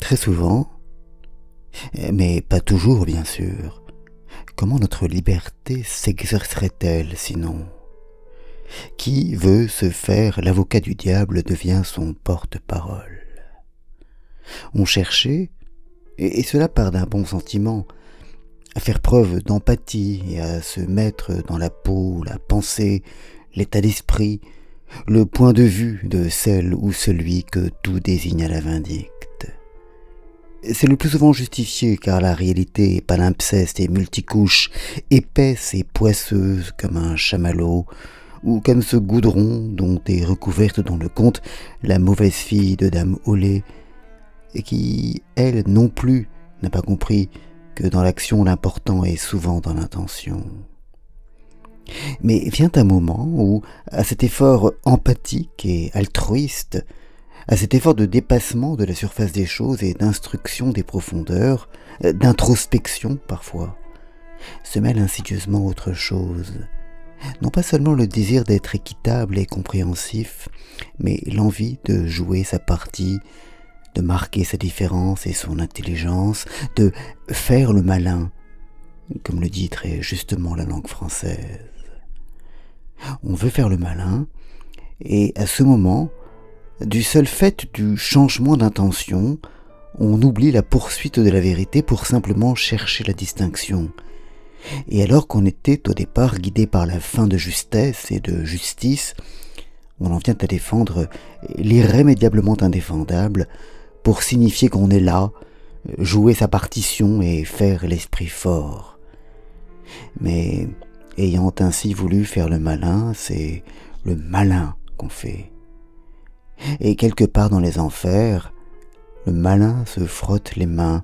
Très souvent, mais pas toujours bien sûr, comment notre liberté s'exercerait-elle sinon? Qui veut se faire l'avocat du diable devient son porte-parole. On cherchait, et cela part d'un bon sentiment, à faire preuve d'empathie et à se mettre dans la peau, la pensée, l'état d'esprit, le point de vue de celle ou celui que tout désigne à la vindicte. C'est le plus souvent justifié car la réalité est palimpseste et multicouche, épaisse et poisseuse comme un chamallow, ou comme ce goudron dont est recouverte dans le conte la mauvaise fille de Dame Olé, et qui, elle non plus, n'a pas compris que dans l'action l'important est souvent dans l'intention. Mais vient un moment où, à cet effort empathique et altruiste, à cet effort de dépassement de la surface des choses et d'instruction des profondeurs, d'introspection parfois, se mêle insidieusement autre chose. Non pas seulement le désir d'être équitable et compréhensif, mais l'envie de jouer sa partie de marquer sa différence et son intelligence, de faire le malin, comme le dit très justement la langue française. On veut faire le malin, et à ce moment, du seul fait du changement d'intention, on oublie la poursuite de la vérité pour simplement chercher la distinction. Et alors qu'on était au départ guidé par la fin de justesse et de justice, on en vient à défendre l'irrémédiablement indéfendable pour signifier qu'on est là, jouer sa partition et faire l'esprit fort. Mais ayant ainsi voulu faire le malin, c'est le malin qu'on fait. Et quelque part dans les enfers, le malin se frotte les mains,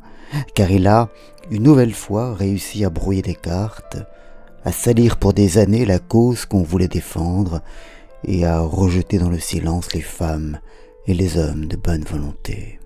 car il a, une nouvelle fois, réussi à brouiller des cartes, à salir pour des années la cause qu'on voulait défendre, et à rejeter dans le silence les femmes et les hommes de bonne volonté.